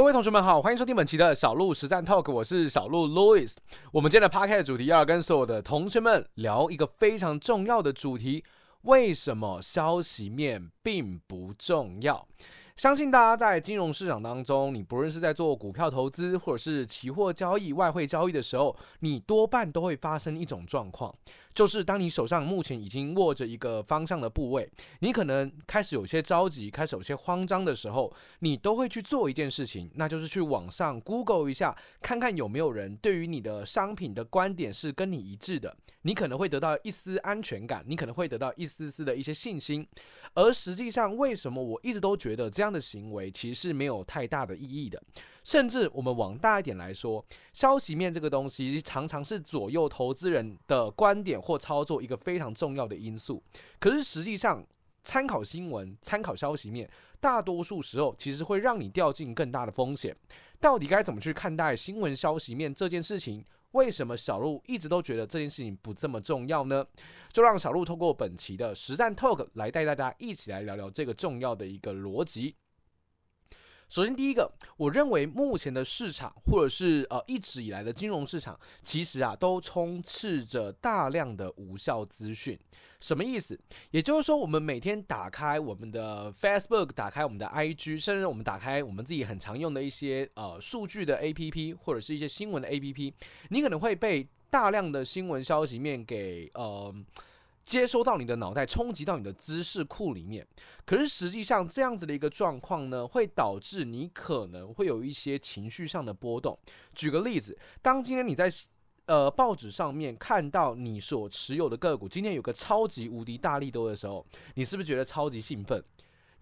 各位同学们好，欢迎收听本期的小鹿实战 Talk，我是小鹿 Louis。我们今天的 Podcast 主题要跟所有的同学们聊一个非常重要的主题：为什么消息面并不重要？相信大家在金融市场当中，你不论是在做股票投资，或者是期货交易、外汇交易的时候，你多半都会发生一种状况。就是当你手上目前已经握着一个方向的部位，你可能开始有些着急，开始有些慌张的时候，你都会去做一件事情，那就是去网上 Google 一下，看看有没有人对于你的商品的观点是跟你一致的，你可能会得到一丝安全感，你可能会得到一丝丝的一些信心。而实际上，为什么我一直都觉得这样的行为其实是没有太大的意义的？甚至我们往大一点来说，消息面这个东西常常是左右投资人的观点或操作一个非常重要的因素。可是实际上，参考新闻、参考消息面，大多数时候其实会让你掉进更大的风险。到底该怎么去看待新闻消息面这件事情？为什么小鹿一直都觉得这件事情不这么重要呢？就让小鹿透过本期的实战 Talk 来带大家一起来聊聊这个重要的一个逻辑。首先，第一个，我认为目前的市场，或者是呃一直以来的金融市场，其实啊都充斥着大量的无效资讯。什么意思？也就是说，我们每天打开我们的 Facebook，打开我们的 IG，甚至我们打开我们自己很常用的一些呃数据的 APP，或者是一些新闻的 APP，你可能会被大量的新闻消息面给呃。接收到你的脑袋，冲击到你的知识库里面。可是实际上，这样子的一个状况呢，会导致你可能会有一些情绪上的波动。举个例子，当今天你在呃报纸上面看到你所持有的个股今天有个超级无敌大利多的时候，你是不是觉得超级兴奋？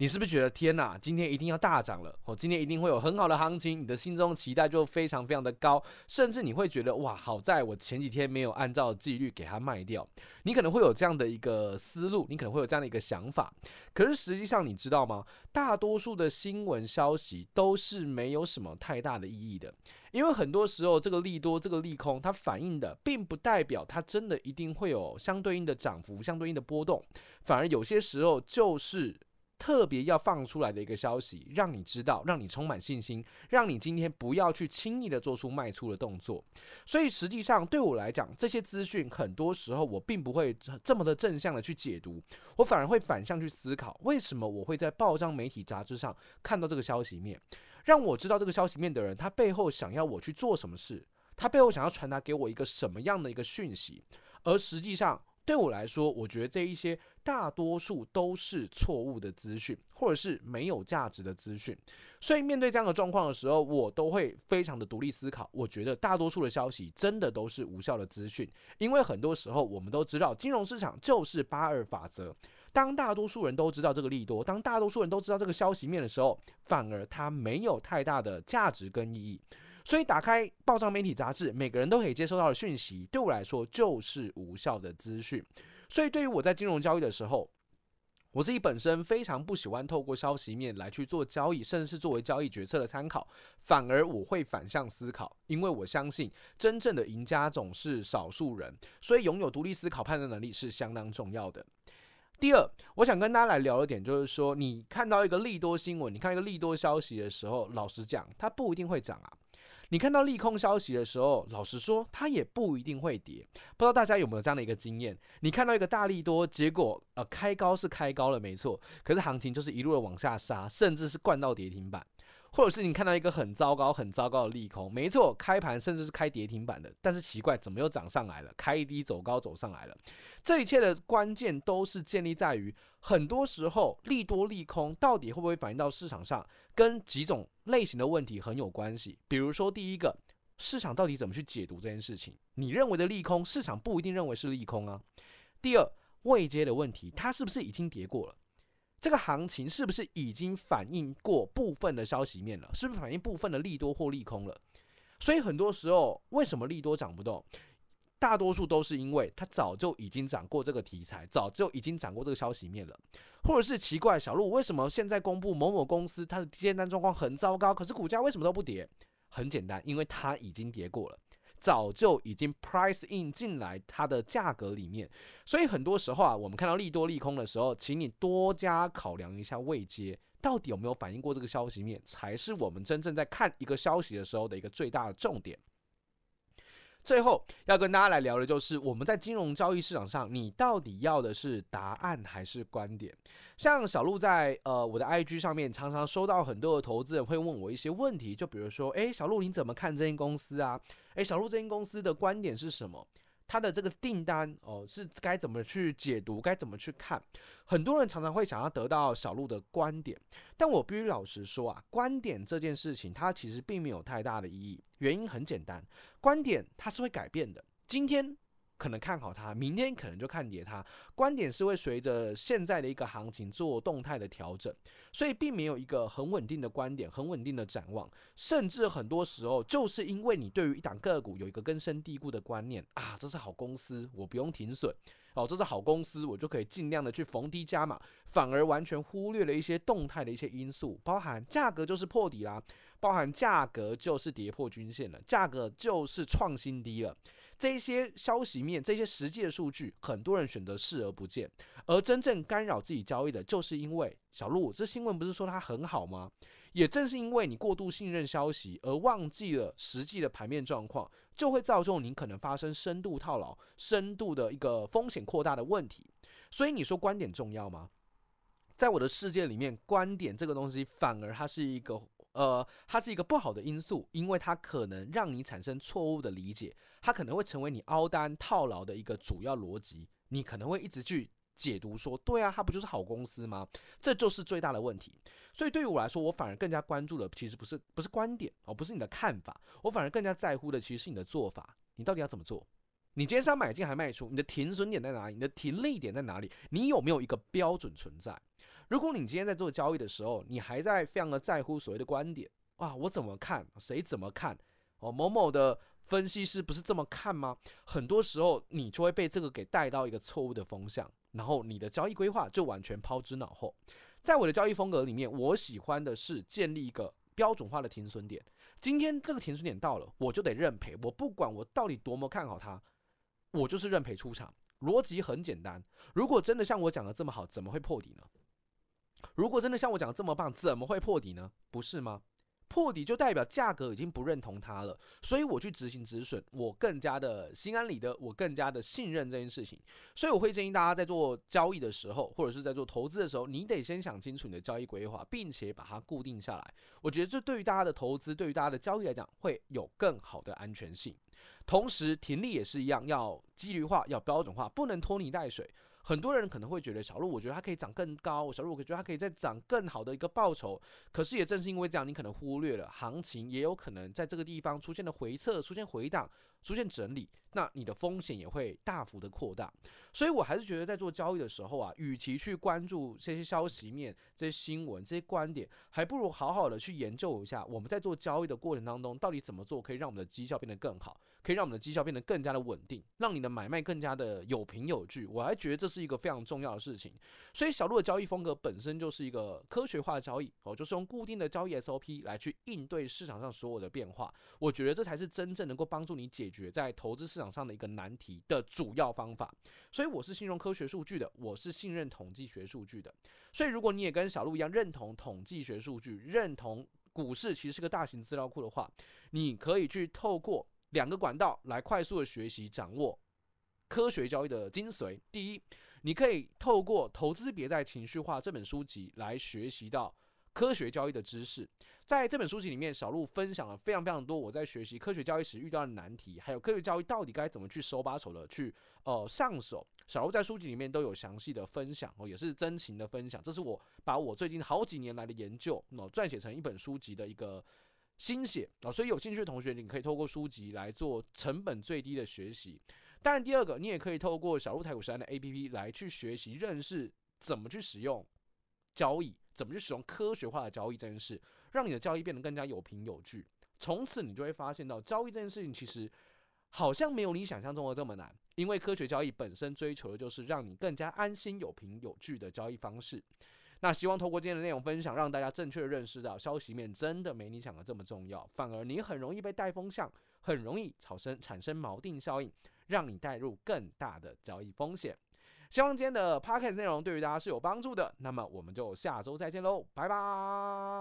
你是不是觉得天哪，今天一定要大涨了？哦，今天一定会有很好的行情，你的心中期待就非常非常的高，甚至你会觉得哇，好在我前几天没有按照纪律给它卖掉。你可能会有这样的一个思路，你可能会有这样的一个想法。可是实际上你知道吗？大多数的新闻消息都是没有什么太大的意义的，因为很多时候这个利多、这个利空，它反映的并不代表它真的一定会有相对应的涨幅、相对应的波动，反而有些时候就是。特别要放出来的一个消息，让你知道，让你充满信心，让你今天不要去轻易的做出卖出的动作。所以实际上对我来讲，这些资讯很多时候我并不会这么的正向的去解读，我反而会反向去思考，为什么我会在报章、媒体、杂志上看到这个消息面，让我知道这个消息面的人，他背后想要我去做什么事，他背后想要传达给我一个什么样的一个讯息，而实际上。对我来说，我觉得这一些大多数都是错误的资讯，或者是没有价值的资讯。所以面对这样的状况的时候，我都会非常的独立思考。我觉得大多数的消息真的都是无效的资讯，因为很多时候我们都知道，金融市场就是八二法则。当大多数人都知道这个利多，当大多数人都知道这个消息面的时候，反而它没有太大的价值跟意义。所以，打开报章、媒体、杂志，每个人都可以接收到的讯息，对我来说就是无效的资讯。所以，对于我在金融交易的时候，我自己本身非常不喜欢透过消息面来去做交易，甚至是作为交易决策的参考。反而我会反向思考，因为我相信真正的赢家总是少数人，所以拥有独立思考判断能力是相当重要的。第二，我想跟大家来聊一点，就是说，你看到一个利多新闻，你看一个利多消息的时候，老实讲，它不一定会涨啊。你看到利空消息的时候，老实说，它也不一定会跌。不知道大家有没有这样的一个经验？你看到一个大利多，结果呃开高是开高了，没错，可是行情就是一路的往下杀，甚至是灌到跌停板。或者是你看到一个很糟糕、很糟糕的利空，没错，开盘甚至是开跌停板的，但是奇怪，怎么又涨上来了？开低走高走上来了。这一切的关键都是建立在于，很多时候利多利空到底会不会反映到市场上，跟几种类型的问题很有关系。比如说，第一个，市场到底怎么去解读这件事情？你认为的利空，市场不一定认为是利空啊。第二，位阶的问题，它是不是已经跌过了？这个行情是不是已经反映过部分的消息面了？是不是反映部分的利多或利空了？所以很多时候，为什么利多涨不动？大多数都是因为它早就已经涨过这个题材，早就已经涨过这个消息面了，或者是奇怪，小鹿为什么现在公布某某公司它的接单状况很糟糕，可是股价为什么都不跌？很简单，因为它已经跌过了。早就已经 price in 进来它的价格里面，所以很多时候啊，我们看到利多利空的时候，请你多加考量一下位阶，到底有没有反映过这个消息面，才是我们真正在看一个消息的时候的一个最大的重点。最后要跟大家来聊的就是，我们在金融交易市场上，你到底要的是答案还是观点？像小鹿在呃我的 IG 上面，常常收到很多的投资人会问我一些问题，就比如说，诶，小鹿你怎么看这间公司啊？诶，小鹿这间公司的观点是什么？他的这个订单哦，是该怎么去解读，该怎么去看？很多人常常会想要得到小鹿的观点，但我必须老实说啊，观点这件事情它其实并没有太大的意义。原因很简单，观点它是会改变的。今天。可能看好它，明天可能就看跌它。观点是会随着现在的一个行情做动态的调整，所以并没有一个很稳定的观点，很稳定的展望。甚至很多时候，就是因为你对于一档个股有一个根深蒂固的观念啊，这是好公司，我不用停损。哦，这是好公司，我就可以尽量的去逢低加码，反而完全忽略了一些动态的一些因素，包含价格就是破底啦，包含价格就是跌破均线了，价格就是创新低了。这些消息面，这些实际的数据，很多人选择视而不见，而真正干扰自己交易的，就是因为小鹿，这新闻不是说它很好吗？也正是因为你过度信任消息，而忘记了实际的盘面状况，就会造就你可能发生深度套牢、深度的一个风险扩大的问题。所以你说观点重要吗？在我的世界里面，观点这个东西反而它是一个。呃，它是一个不好的因素，因为它可能让你产生错误的理解，它可能会成为你凹单套牢的一个主要逻辑，你可能会一直去解读说，对啊，它不就是好公司吗？这就是最大的问题。所以对于我来说，我反而更加关注的其实不是不是观点哦，不是你的看法，我反而更加在乎的其实是你的做法，你到底要怎么做？你今天是要买进还卖出？你的停损点在哪里？你的停利点在哪里？你有没有一个标准存在？如果你今天在做交易的时候，你还在非常的在乎所谓的观点啊，我怎么看，谁怎么看？哦，某某的分析师不是这么看吗？很多时候你就会被这个给带到一个错误的风向，然后你的交易规划就完全抛之脑后。在我的交易风格里面，我喜欢的是建立一个标准化的停损点。今天这个停损点到了，我就得认赔。我不管我到底多么看好它，我就是认赔出场。逻辑很简单。如果真的像我讲的这么好，怎么会破底呢？如果真的像我讲的这么棒，怎么会破底呢？不是吗？破底就代表价格已经不认同它了，所以我去执行止损，我更加的心安理得，我更加的信任这件事情。所以我会建议大家在做交易的时候，或者是在做投资的时候，你得先想清楚你的交易规划，并且把它固定下来。我觉得这对于大家的投资，对于大家的交易来讲，会有更好的安全性。同时，停利也是一样，要纪律化，要标准化，不能拖泥带水。很多人可能会觉得小鹿，我觉得它可以涨更高。小鹿，我觉得它可以再涨更好的一个报酬。可是也正是因为这样，你可能忽略了行情也有可能在这个地方出现了回撤、出现回档、出现整理，那你的风险也会大幅的扩大。所以我还是觉得在做交易的时候啊，与其去关注这些消息面、这些新闻、这些观点，还不如好好的去研究一下我们在做交易的过程当中到底怎么做可以让我们的绩效变得更好。可以让我们的绩效变得更加的稳定，让你的买卖更加的有凭有据。我还觉得这是一个非常重要的事情。所以小鹿的交易风格本身就是一个科学化的交易哦，就是用固定的交易 SOP 来去应对市场上所有的变化。我觉得这才是真正能够帮助你解决在投资市场上的一个难题的主要方法。所以我是信任科学数据的，我是信任统计学数据的。所以如果你也跟小鹿一样认同统计学数据，认同股市其实是个大型资料库的话，你可以去透过。两个管道来快速的学习掌握科学交易的精髓。第一，你可以透过《投资别再情绪化》这本书籍来学习到科学交易的知识。在这本书籍里面，小鹿分享了非常非常多我在学习科学交易时遇到的难题，还有科学交易到底该怎么去手把手的去呃上手。小鹿在书籍里面都有详细的分享哦，也是真情的分享。这是我把我最近好几年来的研究哦撰写成一本书籍的一个。心血啊，所以有兴趣的同学，你可以透过书籍来做成本最低的学习。当然，第二个，你也可以透过小鹿台股山的 APP 来去学习、认识怎么去使用交易，怎么去使用科学化的交易这件事，让你的交易变得更加有凭有据。从此，你就会发现到交易这件事情其实好像没有你想象中的这么难，因为科学交易本身追求的就是让你更加安心、有凭有据的交易方式。那希望透过今天的内容分享，让大家正确认识到，消息面真的没你想的这么重要，反而你很容易被带风向，很容易产生产生锚定效应，让你带入更大的交易风险。希望今天的 podcast 内容对于大家是有帮助的。那么我们就下周再见喽，拜拜。